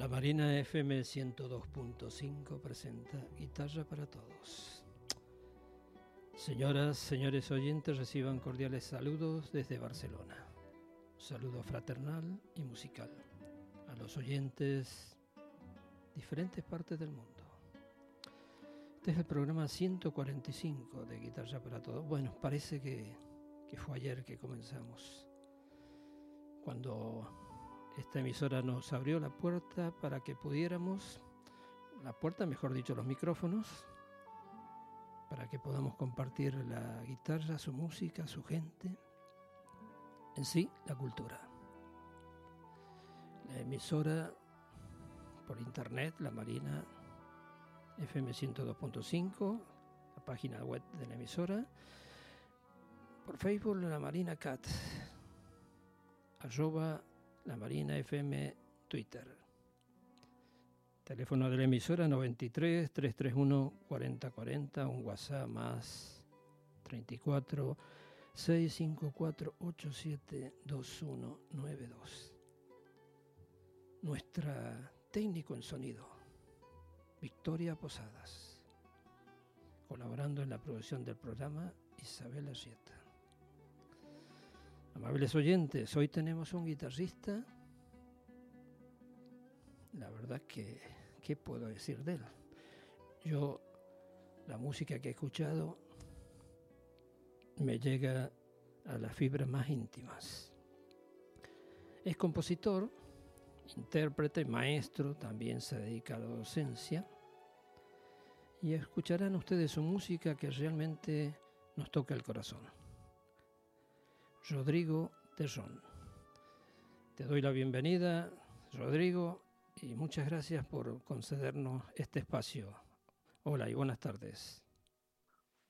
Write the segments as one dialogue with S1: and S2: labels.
S1: La Marina FM 102.5 presenta Guitarra para Todos. Señoras, señores oyentes, reciban cordiales saludos desde Barcelona. saludo fraternal y musical a los oyentes diferentes partes del mundo. Este es el programa 145 de Guitarra para Todos. Bueno, parece que, que fue ayer que comenzamos. Cuando esta emisora nos abrió la puerta para que pudiéramos, la puerta, mejor dicho, los micrófonos, para que podamos compartir la guitarra, su música, su gente, en sí, la cultura. La emisora por internet, la Marina FM 102.5, la página web de la emisora, por Facebook, la Marina Cat, la Marina FM Twitter. Teléfono de la emisora 93 331 4040, un WhatsApp más 34 654 872192. Nuestra técnico en sonido, Victoria Posadas. Colaborando en la producción del programa, Isabel Arrieta. Amables oyentes, hoy tenemos un guitarrista. La verdad que, ¿qué puedo decir de él? Yo, la música que he escuchado me llega a las fibras más íntimas. Es compositor, intérprete, maestro, también se dedica a la docencia. Y escucharán ustedes su música que realmente nos toca el corazón. Rodrigo Terrón. Te doy la bienvenida, Rodrigo, y muchas gracias por concedernos este espacio. Hola y buenas tardes.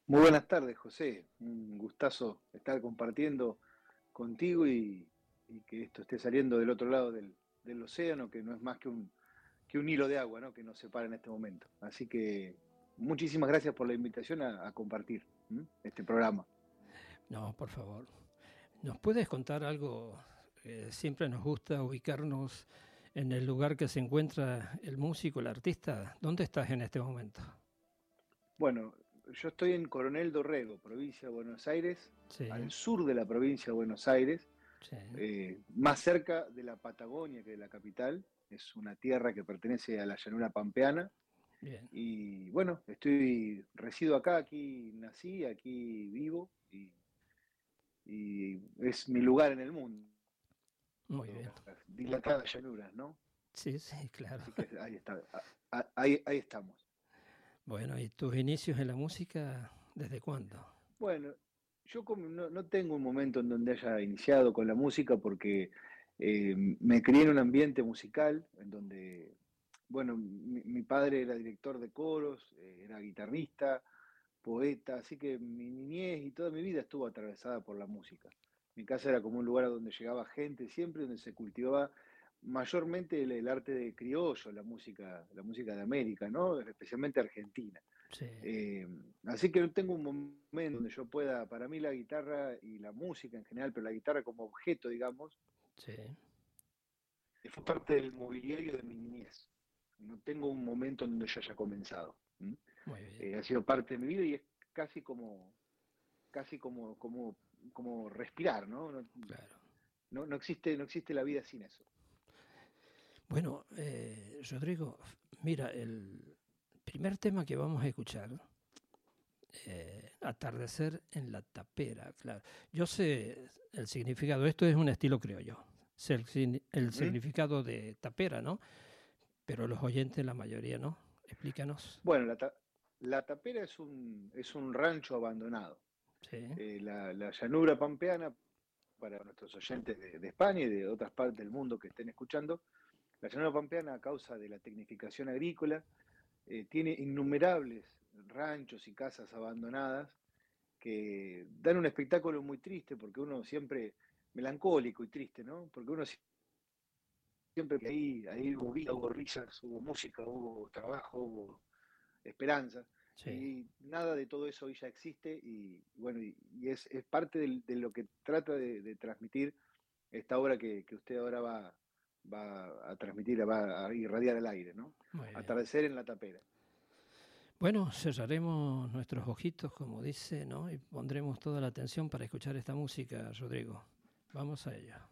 S2: Muy buenas tardes, José. Un gustazo estar compartiendo contigo y, que esto esté saliendo del otro lado del, océano, que no es más que un, que un hilo de agua ¿no? que nos separa en este momento. Así que muchísimas gracias por la invitación a, compartir este programa.
S1: No, por favor. ¿Nos puedes contar algo? siempre nos gusta ubicarnos en el lugar que se encuentra el músico, el artista. ¿Dónde estás en este momento?
S2: Bueno, yo estoy en Coronel Dorrego, provincia de Buenos Aires, al sur de la provincia de Buenos Aires, eh, más cerca de la Patagonia que de la capital. Es una tierra que pertenece a la llanura pampeana. Y bueno, estoy, resido acá, aquí nací, aquí vivo y y es mi lugar en el mundo.
S1: Muy bien.
S2: Dilatadas llanuras, ¿no?
S1: Sí, sí, claro.
S2: ahí, está, ahí, ahí estamos.
S1: Bueno, ¿y tus inicios en la música desde cuándo?
S2: Bueno, yo no, no, tengo un momento en donde haya iniciado con la música porque eh, me crié en un ambiente musical en donde, bueno, mi, padre era director de coros, eh, era guitarrista, poeta, así que mi niñez y toda mi vida estuvo atravesada por la música. Mi casa era como un lugar donde llegaba gente siempre, donde se cultivaba mayormente el, arte de criollo, la música, la música de América, ¿no? especialmente Argentina. Eh, así que no tengo un momento donde yo pueda, para mí la guitarra y la música en general, pero la guitarra como objeto, digamos,
S1: sí.
S2: fue parte del mobiliario de mi niñez. No tengo un momento donde yo haya comenzado. Eh, ha sido parte de mi vida y es casi como casi como, como, como respirar, ¿no? No,
S1: claro.
S2: no, existe, no existe la vida sin eso.
S1: Bueno, eh, Rodrigo, mira, el primer tema que vamos a escuchar, eh, Atardecer en la tapera, claro. Yo sé el significado, esto es un estilo criollo, el, el significado de tapera, ¿no? Pero los oyentes, la mayoría no. Explícanos.
S2: Bueno, la, tapera es un, es un rancho abandonado. Eh, la, llanura pampeana, para nuestros oyentes de, España y de otras partes del mundo que estén escuchando, la llanura pampeana, a causa de la tecnificación agrícola, eh, tiene innumerables ranchos y casas abandonadas que dan un espectáculo muy triste, porque uno siempre, melancólico y triste, ¿no? Porque uno siempre que ahí, ahí hubo vida, hubo risas, hubo música, hubo trabajo, hubo esperanza. Y nada de todo eso hoy ya existe y bueno, y, es, parte de lo que trata de, transmitir esta obra que, usted ahora va, va a transmitir, va a irradiar el aire, ¿no? Atardecer en la tapera.
S1: Bueno, cerraremos nuestros ojitos, como dice, ¿no? Y pondremos toda la atención para escuchar esta música, Rodrigo. Vamos a ella.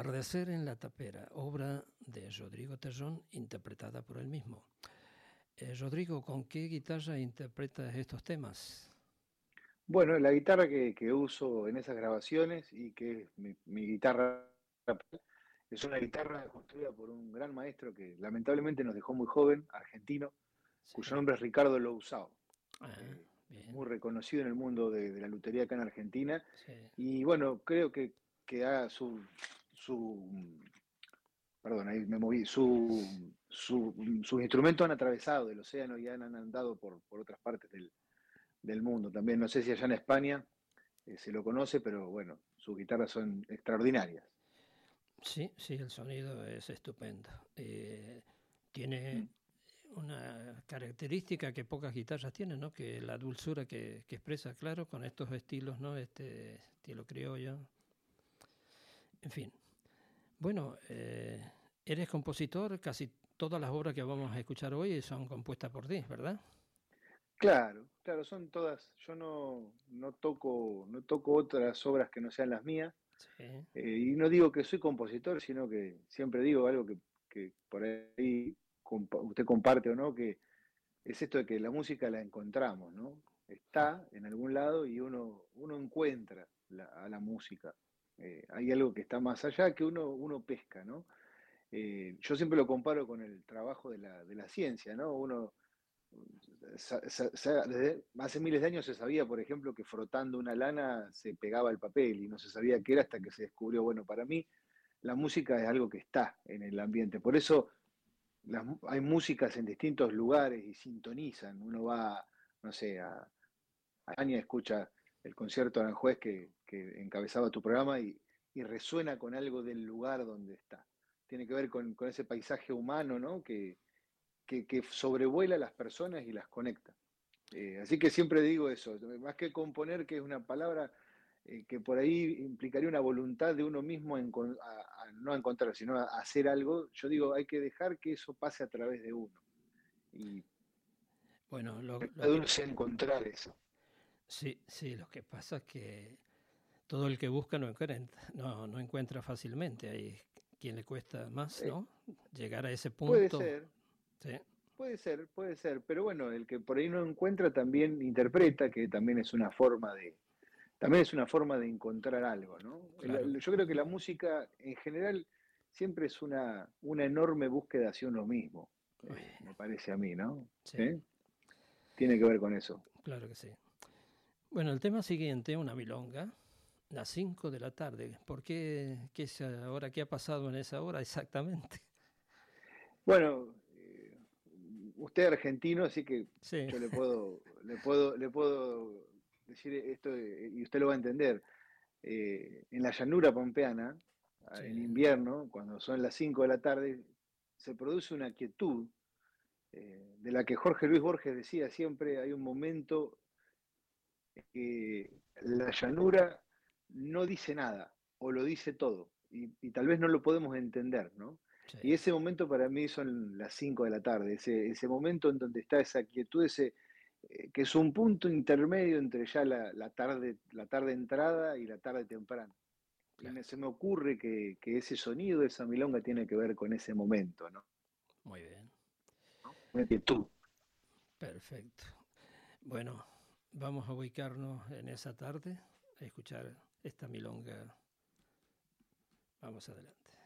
S1: Atardecer en la tapera, obra de Rodrigo Terrón, interpretada por él mismo. Eh, Rodrigo, ¿con qué guitarra interpretas estos temas?
S2: Bueno, la guitarra que, uso en esas grabaciones y que es mi, guitarra es una guitarra construida por un gran maestro que lamentablemente nos dejó muy joven, argentino, cuyo nombre es Ricardo Lousao. Ah, eh, muy reconocido en el mundo de, la lutería acá en Argentina. Y bueno, creo que, que ha, su, su, perdón, ahí me moví, su, sus instrumentos han atravesado el océano y han, andado por, otras partes del, mundo también. No sé si allá en España eh, se lo conoce, pero bueno, sus guitarras son extraordinarias.
S1: Sí, sí, el sonido es estupendo. Eh, tiene mm. una característica que pocas guitarras tienen, ¿no? Que la dulzura que, que expresa, claro, con estos estilos, ¿no? Este estilo criollo. En fin, bueno, eh, eres compositor, casi todas las obras que vamos a escuchar hoy son compuestas por ti, ¿verdad?
S2: Claro, claro, son todas. Yo no, no toco, no toco otras obras que no sean las mías. Eh, y no digo que soy compositor, sino que siempre digo algo que, por ahí usted comparte o no, que es esto de que la música la encontramos, ¿no? Está en algún lado y uno, uno encuentra a la música. Eh, hay algo que está más allá que uno, uno pesca, ¿no? Eh, yo siempre lo comparo con el trabajo de la, ciencia, ¿no? Uno desde hace miles de años se sabía, por ejemplo, que frotando una lana se pegaba el papel y no se sabía qué era hasta que se descubrió, bueno, para mí la música es algo que está en el ambiente. Por eso hay músicas en distintos lugares y sintonizan. Uno va, no sé, a, España, escucha el concierto de Aranjuez que, que encabezaba tu programa y, resuena con algo del lugar donde está. Tiene que ver con, ese paisaje humano, ¿no? Que, que, sobrevuela a las personas y las conecta. Eh, así que siempre digo eso, más que componer, que es una palabra eh, que por ahí implicaría una voluntad de uno mismo a, no a encontrar, sino a hacer algo, yo digo, hay que dejar que eso pase a través de uno. Y
S1: bueno, lo,
S2: lo que... encontrar eso.
S1: Sí, sí, lo que pasa es que todo el que busca no encuentra, no, no encuentra fácilmente. Hay quien le cuesta más, ¿no? Llegar a ese punto.
S2: Puede ser. ¿Sí? Puede ser, puede ser. Pero bueno, el que por ahí no encuentra también interpreta, que también es una forma de, también es una forma de encontrar algo, ¿no? Yo creo que la música en general siempre es una, una enorme búsqueda hacia uno mismo, eh, me parece a mí, ¿no?
S1: Sí.
S2: Tiene que ver con eso.
S1: Claro que sí. Bueno, el tema siguiente, una milonga, las 5 de la tarde. ¿Por qué, qué es ahora? ¿Qué ha pasado en esa hora exactamente?
S2: Bueno, eh, usted es argentino, así que yo le puedo, le puedo, le puedo decir esto y usted lo va a entender. Eh, en la llanura pampeana, en invierno, cuando son las 5 de la tarde, se produce una quietud eh, de la que Jorge Luis Borges decía siempre, hay un momento que la llanura no dice nada o lo dice todo y, tal vez no lo podemos entender, ¿no? Y ese momento para mí son las 5 de la tarde, ese, ese momento en donde está esa quietud, ese, eh, que es un punto intermedio entre ya la, tarde, la tarde entrada y la tarde temprana. se me ocurre que, ese sonido, esa milonga tiene que ver con ese momento, ¿no?
S1: Muy bien.
S2: Quietud.
S1: Perfecto. Bueno, vamos a ubicarnos en esa tarde a escuchar esta milonga. Vamos adelante.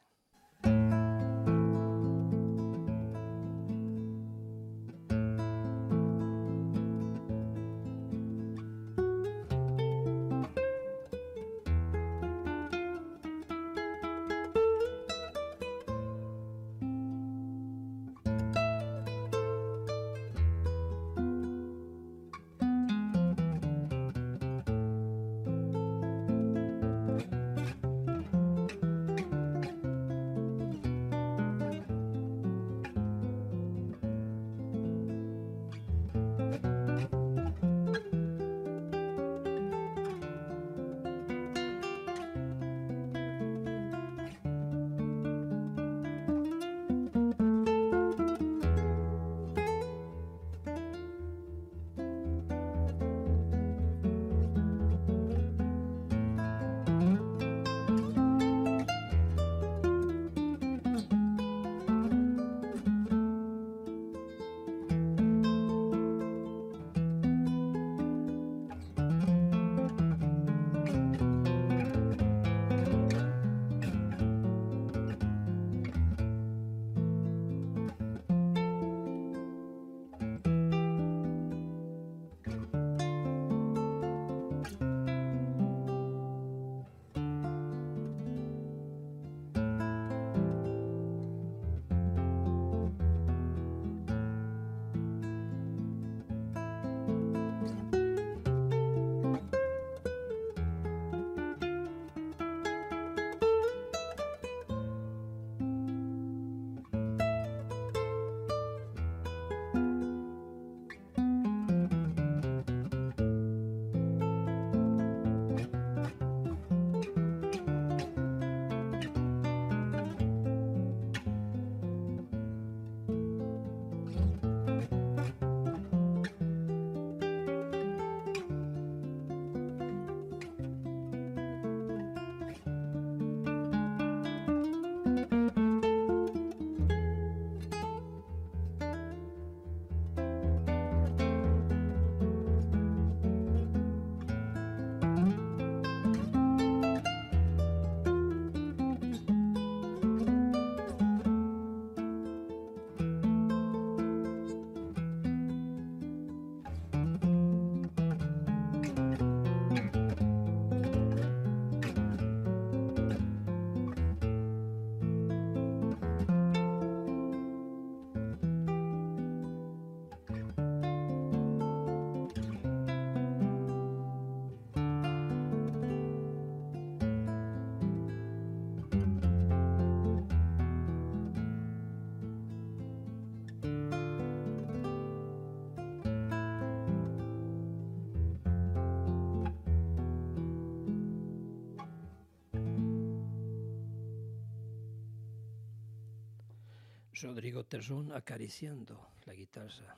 S1: Rodrigo Terrón acariciando la guitarra.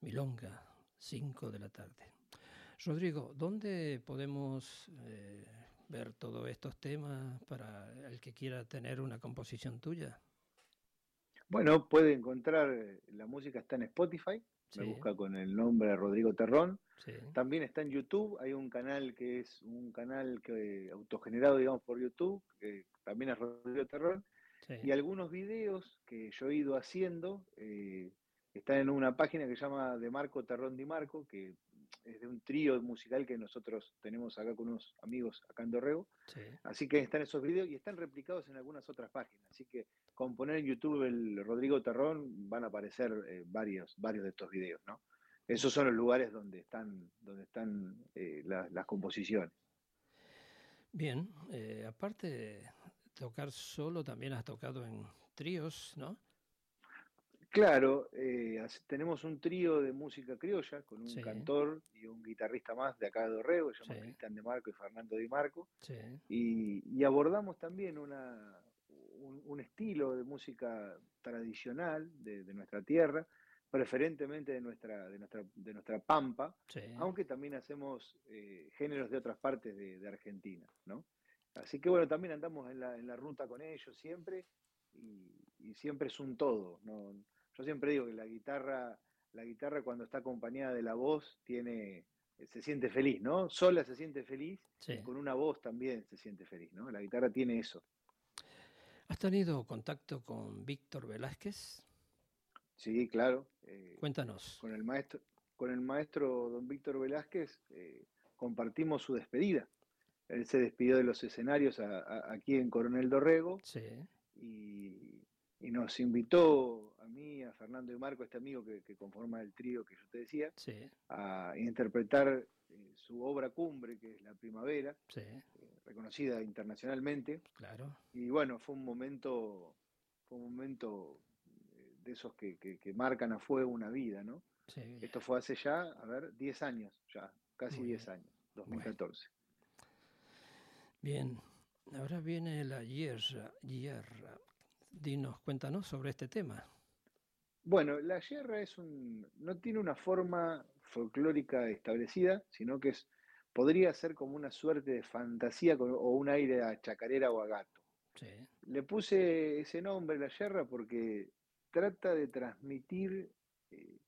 S1: Milonga, 5 de la tarde. Rodrigo, ¿dónde podemos eh, ver todos estos temas para el que quiera tener una composición tuya?
S2: Bueno, puede encontrar, eh, la música está en Spotify, me busca con el nombre Rodrigo Terrón. También está en YouTube, hay un canal que es un canal que autogenerado, digamos, por YouTube, que también es Rodrigo Terrón. Y algunos videos que yo he ido haciendo eh, están en una página que se llama De Marco Terrón Di Marco, que es de un trío musical que nosotros tenemos acá con unos amigos acá en Dorrego. Así que están esos videos y están replicados en algunas otras páginas. Así que con poner en YouTube el Rodrigo Terrón van a aparecer eh, varios, varios de estos videos, ¿no? Esos son los lugares donde están, donde están eh, las composiciones.
S1: Bien, eh, aparte tocar solo, también has tocado en tríos, ¿no?
S2: Claro, eh, tenemos un trío de música criolla con un cantor y un guitarrista más de acá de Dorrego, que se llama Cristian de Marco y Fernando Di Marco. Y, abordamos también una, un, estilo de música tradicional de, nuestra tierra, preferentemente de nuestra, de nuestra, de nuestra pampa, aunque también hacemos eh, géneros de otras partes de, Argentina, ¿no? Así que bueno, también andamos en la, en la ruta con ellos siempre y, y siempre es un todo, ¿no? Yo siempre digo que la guitarra, la guitarra cuando está acompañada de la voz tiene, se siente feliz, ¿no? Sola se siente feliz, con una voz también se siente feliz, ¿no? La guitarra tiene eso.
S1: ¿Has tenido contacto con Víctor Velázquez?
S2: Sí, claro.
S1: Eh, Cuéntanos.
S2: Con el maestro, con el maestro don Víctor Velázquez eh, compartimos su despedida. Él se despidió de los escenarios aquí en Coronel Dorrego. Sí. Y, y nos invitó a mí, a Fernando y Marco, este amigo que, conforma el trío que yo te decía, a interpretar eh, su obra cumbre, que es La Primavera, eh, reconocida internacionalmente.
S1: Claro.
S2: Y bueno, fue un momento, fue un momento eh, de esos que, marcan a fuego una vida, ¿no? Esto fue hace ya, a ver, 10 años, ya, casi 10 años, 2014.
S1: Bien, ahora viene la hierra, hierra Dinos, cuéntanos sobre este tema.
S2: Bueno, la yerra es un, no tiene una forma folclórica establecida, sino que es, podría ser como una suerte de fantasía o un aire a chacarera o a gato. Le puse ese nombre, la yerra, porque trata de transmitir eh,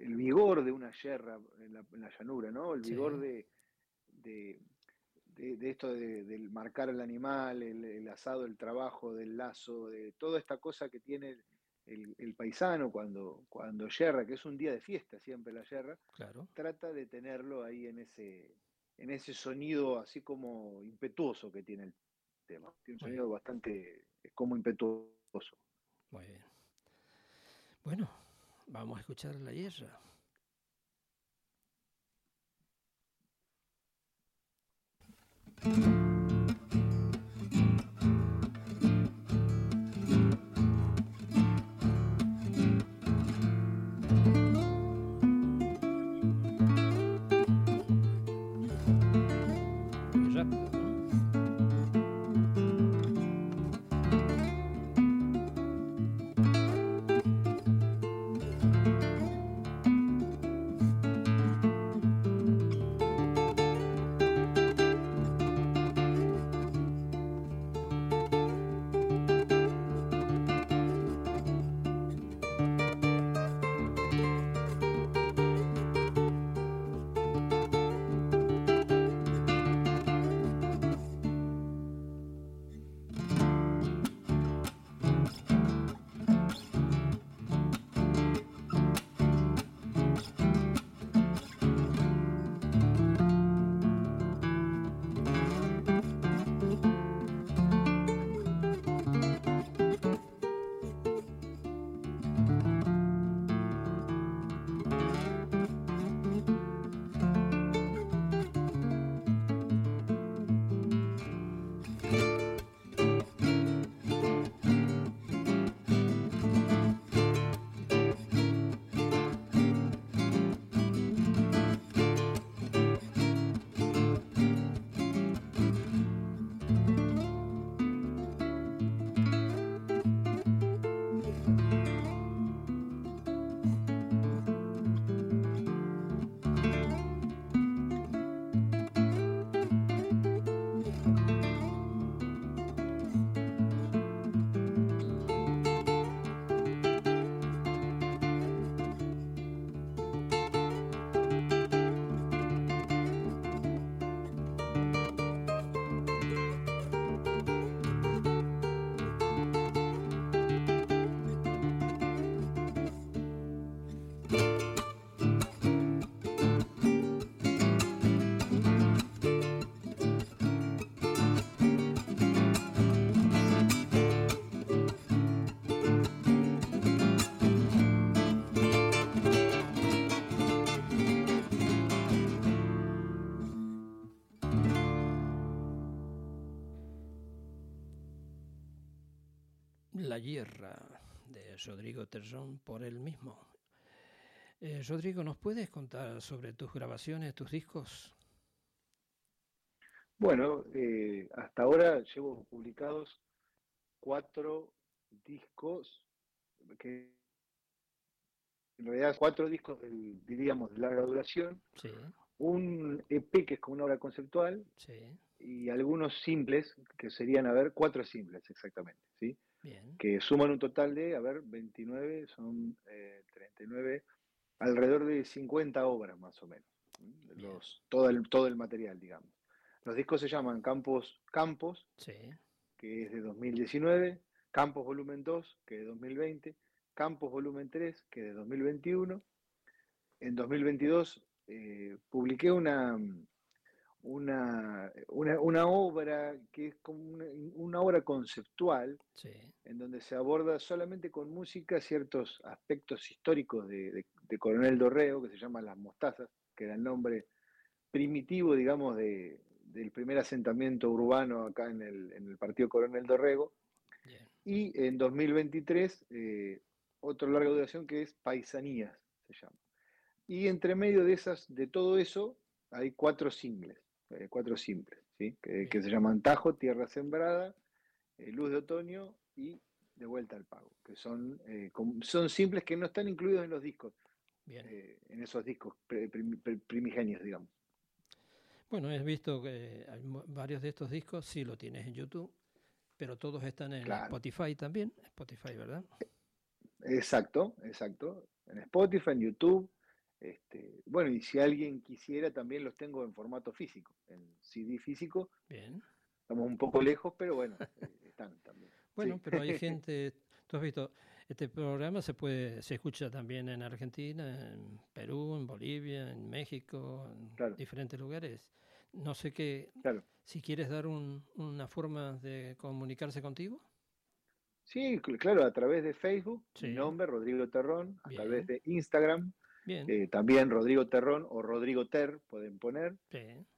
S2: el vigor de una yerra en la, llanura, ¿no? El vigor de, de, esto de, del marcar al animal, el, asado, el trabajo, del lazo, de toda esta cosa que tiene el, paisano cuando, cuando yerra, que es un día de fiesta siempre la yerra,
S1: claro.
S2: trata de tenerlo ahí en ese, en ese sonido así como impetuoso que tiene el tema. Tiene un sonido bastante como impetuoso.
S1: Muy bien. Bueno, vamos a escuchar la yerra. La Guerra de Rodrigo Terrón por él mismo. Eh, Rodrigo, ¿nos puedes contar sobre tus grabaciones, tus discos?
S2: Bueno, eh, hasta ahora llevo publicados cuatro discos, que en realidad cuatro discos, diríamos, de larga duración, un EP que es como una obra conceptual, y algunos simples, que serían, a ver, cuatro simples exactamente, ¿sí? Que suman un total de, a ver, 29, son 39, eh, alrededor de 50 obras más o menos, los, todo, el, todo el material, digamos. Los discos se llaman Campos, Campos, que es de 2019, Campos Volumen 2, que es de 2020, Campos Volumen 3, que es de 2021. En 2022 eh, publiqué una, una, una, obra que es como una, obra conceptual, en donde se aborda solamente con música ciertos aspectos históricos de, Coronel Dorreo, que se llama Las Mostazas, que era el nombre primitivo, digamos, de, del primer asentamiento urbano acá en el, en el partido Coronel Dorrego. Y en 2023, eh, otro larga duración que es Paisanías, se llama. Y entre medio de esas, de todo eso, hay cuatro singles, eh, cuatro simples, ¿sí? que, se llaman Tajo, Tierra Sembrada, eh, Luz de Otoño y De Vuelta al Pago, que son, son simples que no están incluidos en los discos, en esos discos primigenios, digamos.
S1: Bueno, he visto que varios de estos discos sí lo tienes en YouTube, pero todos están en Spotify también. Spotify, ¿verdad?
S2: Exacto, exacto. En Spotify, en YouTube. Este, bueno, y si alguien quisiera, también los tengo en formato físico, en CD físico. Bien. Estamos un poco lejos, pero bueno, eh, están también.
S1: Bueno, pero hay gente, tú has visto, este programa se puede, se escucha también en Argentina, en Perú, en Bolivia, en México, en diferentes lugares. No sé qué, si quieres dar una forma de comunicarse contigo.
S2: Sí, claro, a través de Facebook, mi nombre, Rodrigo Terrón, a través de Instagram, eh, también Rodrigo Terrón o Rodrigo Ter pueden poner.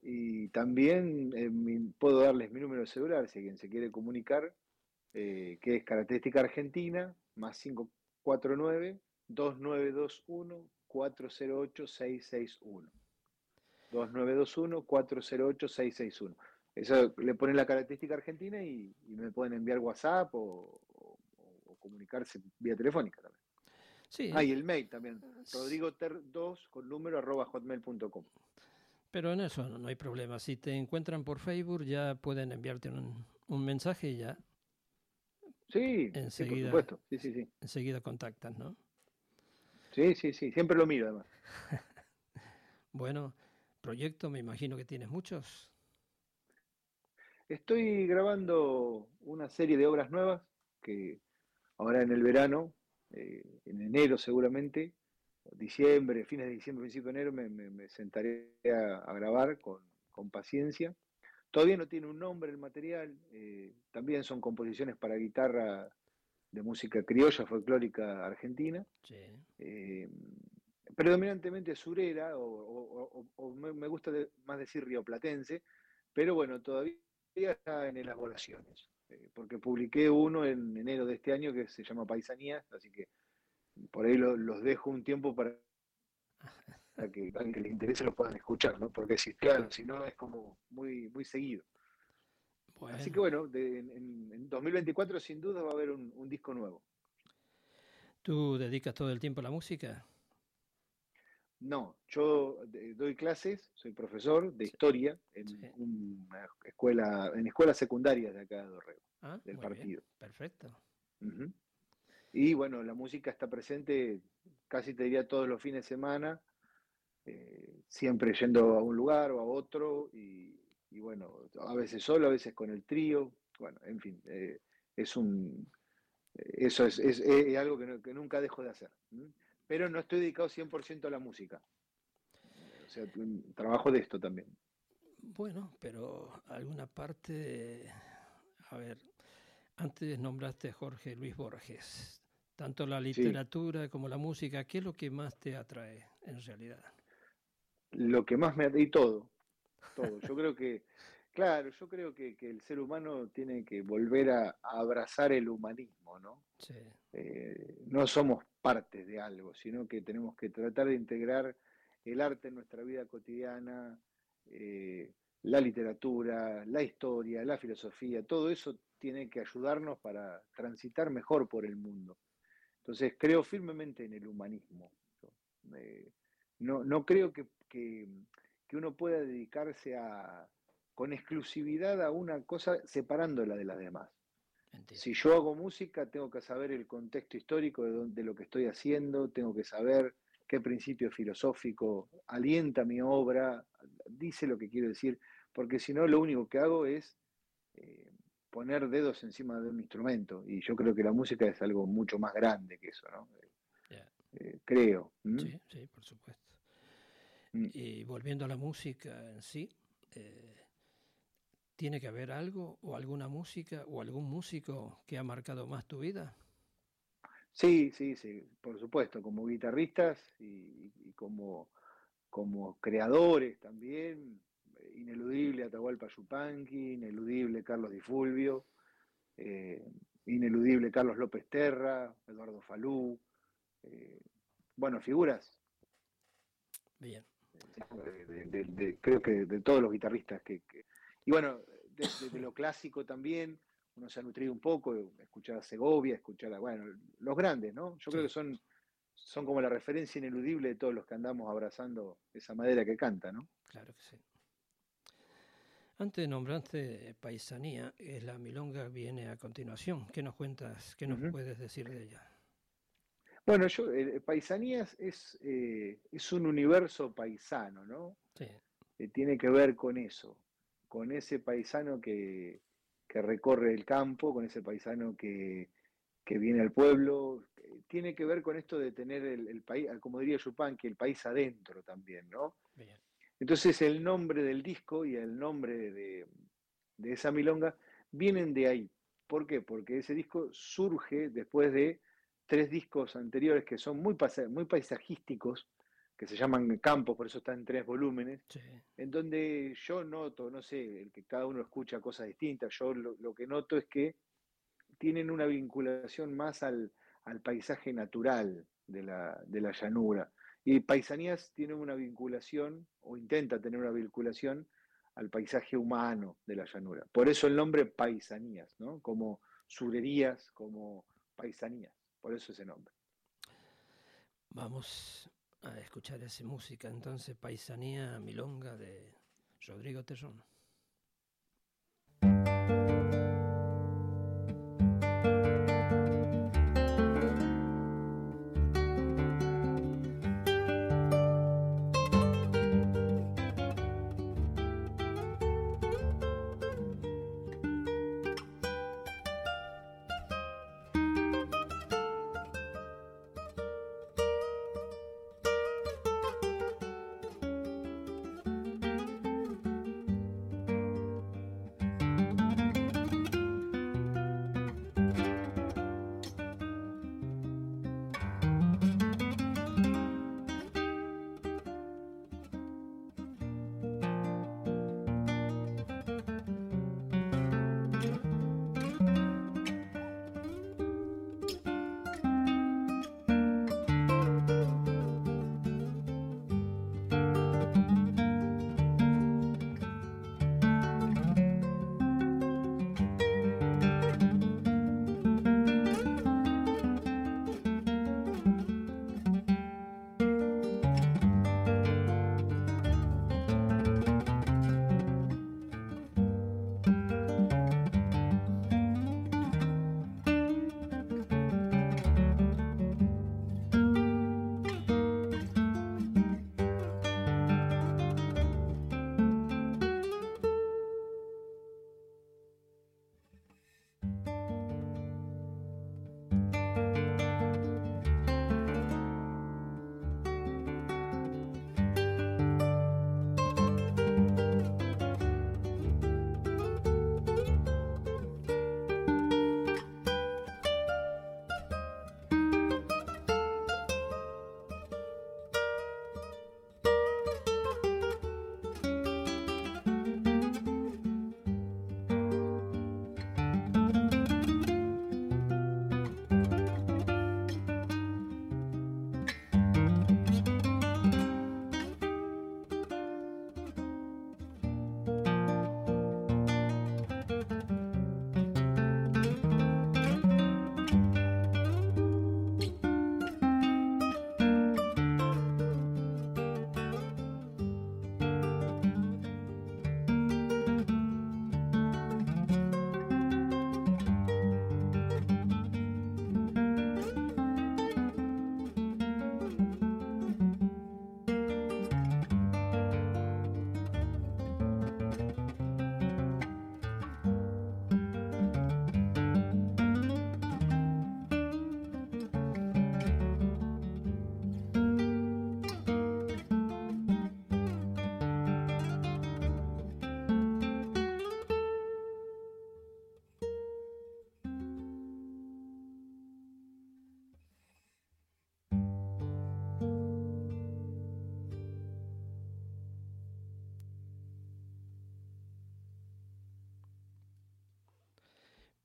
S2: Y también eh, puedo darles mi número de celular si alguien se quiere comunicar, eh, que es característica argentina, más 549 2921 408 661. 2921 408 661. Eso le ponen la característica argentina y, me pueden enviar WhatsApp o, comunicarse vía telefónica también. Sí. Ah, y el mail también, rodrigoter2 con número arroba hotmail.com.
S1: Pero en eso no, hay problema. Si te encuentran por Facebook ya pueden enviarte un, un mensaje y ya
S2: Sí, enseguida, por supuesto. Sí, sí, sí.
S1: Enseguida contactan, ¿no?
S2: Sí, sí, sí. Siempre lo miro, además.
S1: bueno, proyecto, me imagino que tienes muchos.
S2: Estoy grabando una serie de obras nuevas que ahora en el verano, eh, en enero seguramente, diciembre, fines de diciembre, principio de enero, me, sentaré a, grabar con, con paciencia. Todavía no tiene un nombre el material, eh, también son composiciones para guitarra de música criolla, folclórica argentina, eh, predominantemente surera, o, me gusta más decir rioplatense, pero bueno, todavía está en elaboraciones, eh, porque publiqué uno en enero de este año que se llama Paisanías, así que por ahí los dejo un tiempo para para que alguien que les interese lo puedan escuchar, ¿no? Porque si, claro, si no es como muy, muy seguido. Así que bueno, en, 2024 sin duda va a haber un, disco nuevo.
S1: ¿Tú dedicas todo el tiempo a la música?
S2: No, yo doy clases, soy profesor de historia en una escuela, en escuelas secundarias de acá de Dorrego, ah, del partido.
S1: perfecto.
S2: Y bueno, la música está presente casi te diría todos los fines de semana, eh, siempre yendo a un lugar o a otro, y, bueno, a veces solo, a veces con el trío, bueno, en fin, eh, es un, eso es, algo que, nunca dejo de hacer. Pero no estoy dedicado 100% a la música. O sea, trabajo de esto también.
S1: Bueno, pero alguna parte, a ver, antes nombraste a Jorge Luis Borges. Tanto la literatura como la música, ¿qué es lo que más te atrae en realidad?
S2: Lo que más me atrae, y todo, todo. Yo creo que, Claro, yo creo que, el ser humano tiene que volver a, abrazar el humanismo, ¿no? Eh, no somos parte de algo, sino que tenemos que tratar de integrar el arte en nuestra vida cotidiana, eh, la literatura, la historia, la filosofía, todo eso tiene que ayudarnos para transitar mejor por el mundo. Entonces creo firmemente en el humanismo. Eh, no, no, creo que, que, uno pueda dedicarse a, con exclusividad a una cosa separándola de las demás. Si yo hago música, tengo que saber el contexto histórico de, de, lo que estoy haciendo, tengo que saber qué principio filosófico alienta mi obra, dice lo que quiero decir, porque si no, lo único que hago es eh, poner dedos encima de un instrumento, y yo creo que la música es algo mucho más grande que eso, ¿no? Eh, creo.
S1: Sí, sí, por supuesto. Mm. Y volviendo a la música en sí, eh, ¿tiene que haber algo o alguna música o algún músico que ha marcado más tu vida?
S2: Sí, sí, sí, por supuesto, como guitarristas y, como, como creadores también, ineludible Atahualpa Yupanqui, ineludible Carlos Di Fulvio, eh, ineludible Carlos López Terra, Eduardo Falú, eh, bueno, figuras.
S1: Bien.
S2: creo que de todos los guitarristas que... y bueno, de, lo clásico también, uno se ha nutrido un poco, escuchar a Segovia, escuchar a, bueno, los grandes, ¿no? Yo creo que son, son como la referencia ineludible de todos los que andamos abrazando esa madera que canta, ¿no?
S1: Claro que sí. Antes nombraste Paisanía, es la milonga viene a continuación. ¿Qué nos cuentas, qué nos puedes decir de ella?
S2: Bueno, yo, eh, Paisanías es, eh, es un universo paisano, ¿no?
S1: Sí.
S2: Eh, tiene que ver con eso, con ese paisano que, que recorre el campo, con ese paisano que, viene al pueblo. Tiene que ver con esto de tener el, país, como diría Chupin, que el país adentro también, ¿no? Entonces el nombre del disco y el nombre de, esa milonga vienen de ahí. ¿Por qué? Porque ese disco surge después de tres discos anteriores que son muy, muy paisajísticos, que se llaman Campos, por eso están en tres volúmenes, en donde yo noto, no sé, el que cada uno escucha cosas distintas, yo lo, que noto es que tienen una vinculación más al, paisaje natural de la, de la, llanura. Y Paisanías tiene una vinculación, o intenta tener una vinculación, al paisaje humano de la llanura. Por eso el nombre Paisanías, ¿no? Como surerías, como paisanías, por eso ese nombre.
S1: Vamos a escuchar esa música, entonces Paisanía Milonga de Rodrigo Terrón.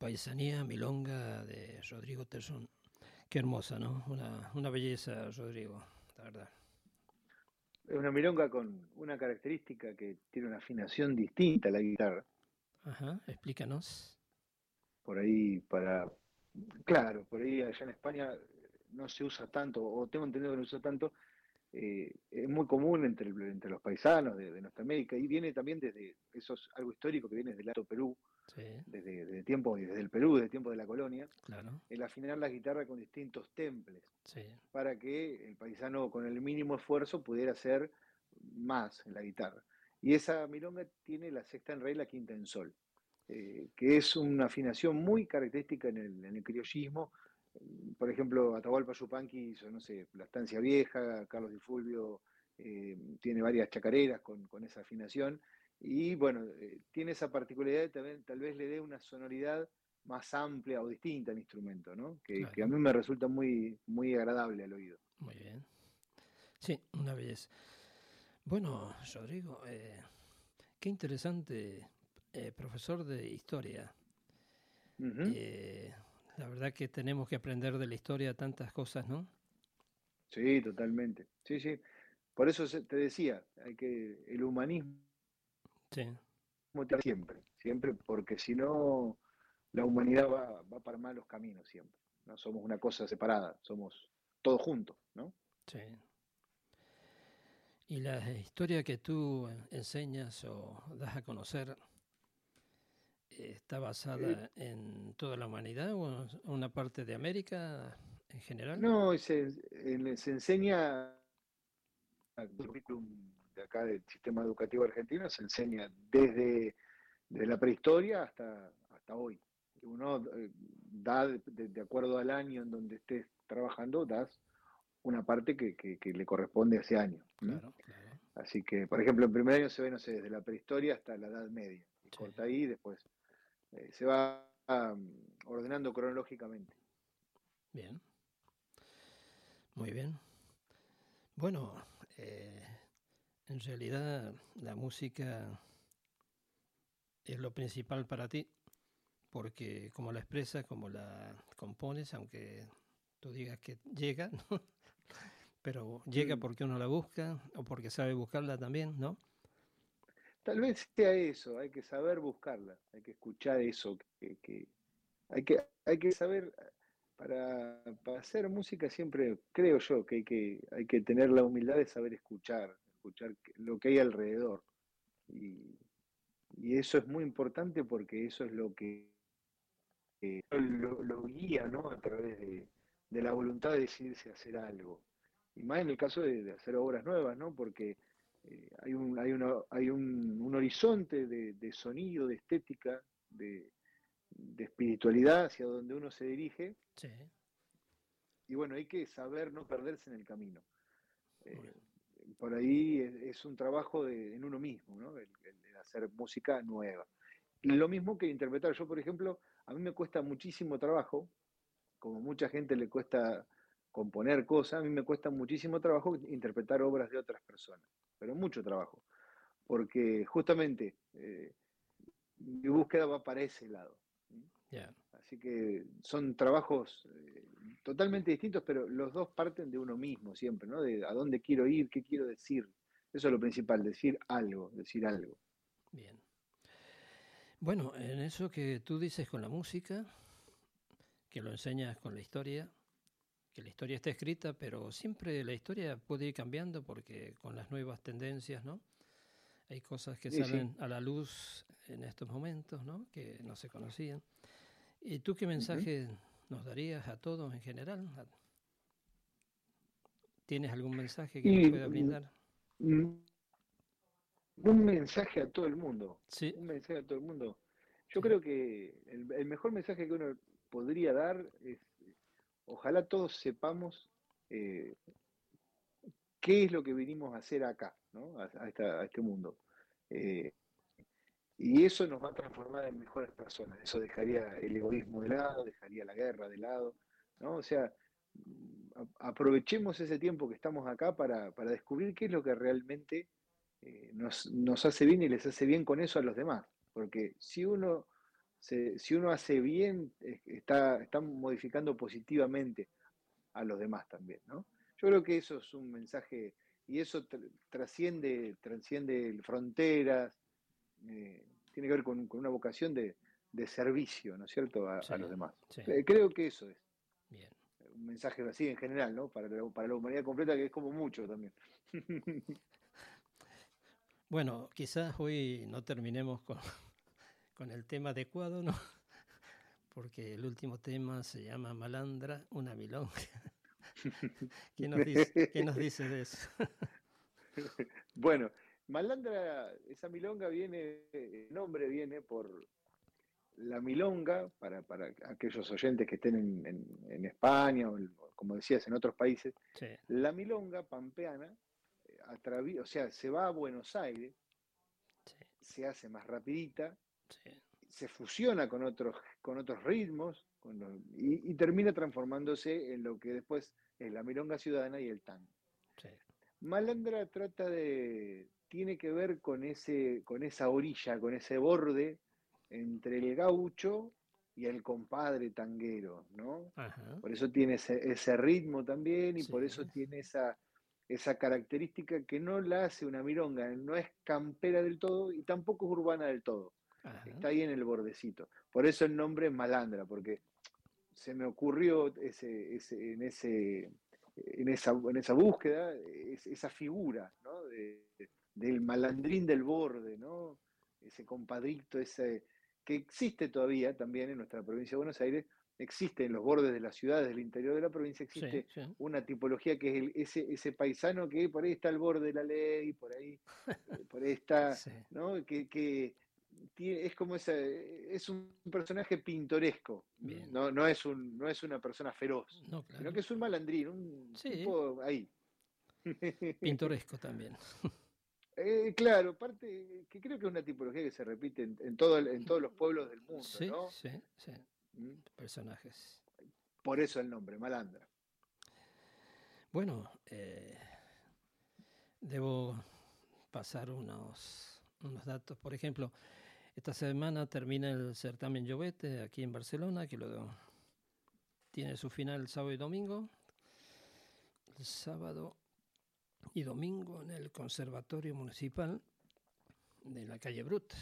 S1: Paisanía Milonga de Rodrigo Terzón. Qué hermosa, ¿no? Una, una belleza, Rodrigo, la verdad.
S2: Es una milonga con una característica que tiene una afinación distinta a la guitarra.
S1: Ajá, explícanos.
S2: Por ahí, para. Claro, por ahí allá en España no se usa tanto, o tengo entendido que no se usa tanto, eh, es muy común entre, entre los paisanos de, nuestra América y viene también desde, eso es algo histórico que viene desde el Alto Perú, desde, desde, tiempo, desde el Perú, desde el tiempo de la colonia, el afinar la guitarra con distintos temples, para que el paisano con el mínimo esfuerzo pudiera hacer más en la guitarra. Y esa milonga tiene la sexta en re y la quinta en sol, eh, que es una afinación muy característica en el, en el criollismo, por ejemplo, Atahualpa Yupanqui hizo, no sé, La Estancia Vieja, Carlos Di Fulvio eh, tiene varias chacareras con, esa afinación, y bueno, eh, tiene esa particularidad de tal vez le dé una sonoridad más amplia o distinta al instrumento, ¿no? Que, a mí me resulta muy, muy agradable al oído.
S1: Muy bien. Sí, una belleza. Bueno, Rodrigo, eh, qué interesante profesor de historia. La verdad que tenemos que aprender de la historia tantas cosas, ¿no?
S2: Sí, totalmente. Sí, sí. Por eso te decía, hay que el humanismo sí. siempre, siempre, porque si no la humanidad va, va para malos caminos siempre. No somos una cosa separada, somos todos juntos, ¿no?
S1: Sí. Y la historia que tú enseñas o das a conocer está basada en toda la humanidad o en una parte de América en general?
S2: No, se, se enseña el currículum de acá del sistema educativo argentino, se enseña desde, la prehistoria hasta, hasta hoy. Uno eh, da, de, acuerdo al año en donde estés trabajando, das una parte que, le corresponde a ese año. Así que, por ejemplo, en primer año se ve, no sé, desde la prehistoria hasta la Edad Media. Y corta ahí, después eh, se va ordenando cronológicamente.
S1: Bien. Muy bien. Bueno, eh, en realidad la música es lo principal para ti, porque como la expresas, como la compones, aunque tú digas que llega, pero llega porque uno la busca o porque sabe buscarla también, ¿no?
S2: Tal vez sea eso, hay que saber buscarla, hay que escuchar eso, que, hay, que hay que saber, para, hacer música siempre creo yo que hay, que hay que tener la humildad de saber escuchar, escuchar lo que hay alrededor. Y, eso es muy importante porque eso es lo que lo, guía ¿no? a través de, la voluntad de decidirse a hacer algo. Y más en el caso de, de hacer obras nuevas, ¿no? porque eh, hay, un, hay, hay un, horizonte de, sonido, de estética, de, espiritualidad hacia donde uno se dirige. Y bueno, hay que saber no perderse en el camino. Eh, por ahí es, un trabajo en uno mismo, ¿no? el, hacer música nueva. Lo mismo que interpretar. Yo, por ejemplo, a mí me cuesta muchísimo trabajo, como mucha gente le cuesta componer cosas, a mí me cuesta muchísimo trabajo interpretar obras de otras personas pero mucho trabajo, porque justamente eh, mi búsqueda va para ese lado. Así que son trabajos eh, totalmente distintos, pero los dos parten de uno mismo siempre, ¿no? De a dónde quiero ir, qué quiero decir. Eso es lo principal, decir algo, decir algo.
S1: Bien. Bueno, en eso que tú dices con la música, que lo enseñas con la historia, que la historia está escrita, pero siempre la historia puede ir cambiando porque con las nuevas tendencias, ¿no? Hay cosas que salen a la luz en estos momentos, ¿no? Que no se conocían. ¿Y tú qué mensaje nos darías a todos en general? ¿Tienes algún mensaje que nos pueda brindar?
S2: Un mensaje a todo el mundo. Sí. Un mensaje a todo el mundo. Yo creo que el mejor mensaje que uno podría dar es ojalá todos sepamos eh, qué es lo que venimos a hacer acá, ¿no? a, este mundo. Eh, y eso nos va a transformar en mejores personas. Eso dejaría el egoísmo de lado, dejaría la guerra de lado. ¿no? O sea, aprovechemos ese tiempo que estamos acá para, descubrir qué es lo que realmente eh, nos, nos hace bien y les hace bien con eso a los demás. Porque si uno si uno hace bien, está, está modificando positivamente a los demás también, ¿no? Yo creo que eso es un mensaje, y eso trasciende, trasciende fronteras, eh, tiene que ver con, una vocación de, servicio, ¿no es cierto?, a, los demás. Eh, creo que eso es. Bien. Un mensaje así en general, ¿no? Para la, para la humanidad completa, que es como mucho también.
S1: bueno, quizás hoy no terminemos con, con el tema adecuado, ¿no? Porque el último tema se llama Malandra, una milonga. ¿Qué nos dice, ¿qué nos dice de eso?
S2: bueno, Malandra, esa milonga viene, el nombre viene por la milonga, para, para aquellos oyentes que estén en, España o, como decías, en otros países, la milonga pampeana, eh, o sea, se va a Buenos Aires, se hace más rapidita, se fusiona con otros, con otros ritmos y, y, termina transformándose en lo que después es la milonga ciudadana y el tango. Malandra trata de, tiene que ver con, ese, con esa orilla, con ese borde entre el gaucho y el compadre tanguero, ¿no? Por eso tiene ese, ritmo también y por eso tiene esa, esa característica que no la hace una milonga, no es campera del todo y tampoco es urbana del todo. Está ahí en el bordecito. Por eso el nombre es Malandra, porque se me ocurrió ese, ese, en, ese, en, esa, en esa búsqueda esa figura ¿no? Del malandrín del borde, ¿no? ese compadrito, ese, que existe todavía también en nuestra provincia de Buenos Aires, existe en los bordes de las ciudades del interior de la provincia, existe una tipología que es el, ese, ese paisano que por ahí está al borde de la ley, por ahí, eh, por ahí está, ¿no? Que, que es como ese, es un personaje pintoresco, no, no, es un, no es una persona feroz, sino que es un malandrín, un tipo ahí.
S1: Pintoresco también.
S2: Eh, claro, parte que creo que es una tipología que se repite en, todo en todos los pueblos del mundo,
S1: sí,
S2: ¿no?
S1: Sí, sí. ¿Mm? Personajes.
S2: Por eso el nombre, Malandra.
S1: Bueno, eh, debo pasar unos, unos datos. Por ejemplo, esta semana termina el certamen Llovete aquí en Barcelona, que luego tiene su final el sábado y domingo. El sábado y domingo en el Conservatorio Municipal de la calle Brut.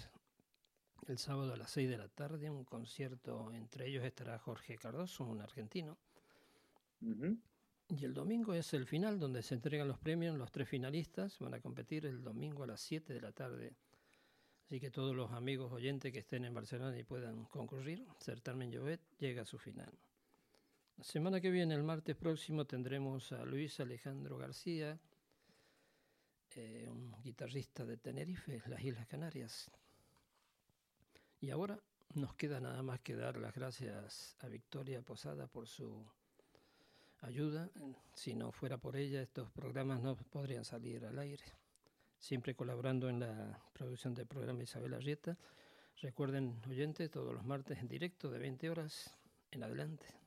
S1: El sábado a las 6 de la tarde un concierto, entre ellos estará Jorge Cardoso, un argentino. Y el domingo es el final donde se entregan los premios, los tres finalistas van a competir el domingo a las 7 de la tarde. Así que todos los amigos oyentes que estén en Barcelona y puedan concurrir, Certamen Llobet llega a su final. La semana que viene, el martes próximo, tendremos a Luis Alejandro García, eh, un guitarrista de Tenerife, las Islas Canarias. Y ahora nos queda nada más que dar las gracias a Victoria Posada por su ayuda. Si no fuera por ella, estos programas no podrían salir al aire. Siempre colaborando en la producción del programa Isabel Arrieta. Recuerden, oyentes, todos los martes en directo de 20 horas en adelante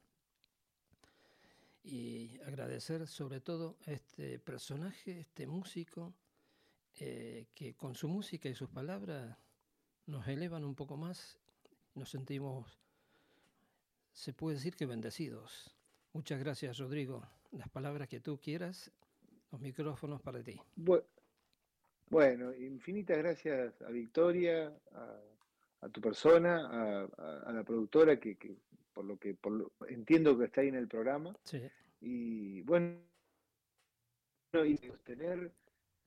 S1: y agradecer sobre todo a este personaje, este músico, eh, que con su música y sus palabras nos elevan un poco más, nos sentimos, se puede decir que bendecidos. Muchas gracias, Rodrigo. Las palabras que tú quieras, los micrófonos para ti.
S2: Bueno, infinitas gracias a Victoria, a, tu persona, a, la productora que por lo que por entiendo que está ahí en el programa. Sí. Y bueno, y sostener,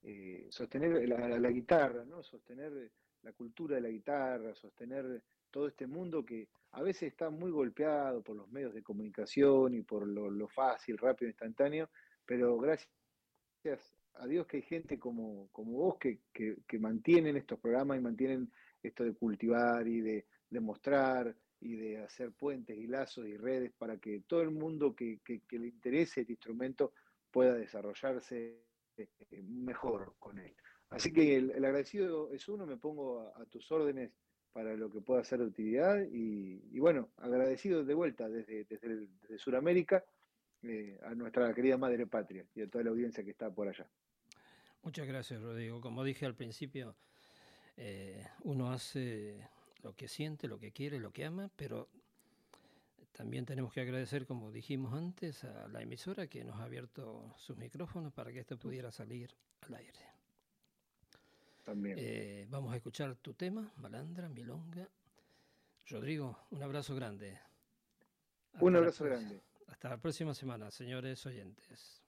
S2: eh, sostener la, guitarra, ¿no? sostener la cultura de la guitarra, sostener todo este mundo que a veces está muy golpeado por los medios de comunicación y por lo, fácil, rápido, instantáneo, pero gracias a Dios que hay gente como, como vos que, que, mantienen estos programas y mantienen esto de cultivar y de, de mostrar y de hacer puentes y lazos y redes para que todo el mundo que, le interese este instrumento pueda desarrollarse eh, mejor con él. Así que el, agradecido es uno, me pongo a, tus órdenes para lo que pueda ser de utilidad y, bueno, agradecido de vuelta desde, desde, Sudamérica eh, a nuestra querida madre patria y a toda la audiencia que está por allá.
S1: Muchas gracias, Rodrigo. Como dije al principio, eh, uno hace lo que siente, lo que quiere, lo que ama, pero también tenemos que agradecer, como dijimos antes, a la emisora que nos ha abierto sus micrófonos para que esto pudiera salir al aire.
S2: También.
S1: Eh, vamos a escuchar tu tema, Malandra, Milonga. Rodrigo, un abrazo grande.
S2: un abrazo grande.
S1: Hasta la próxima semana, señores oyentes.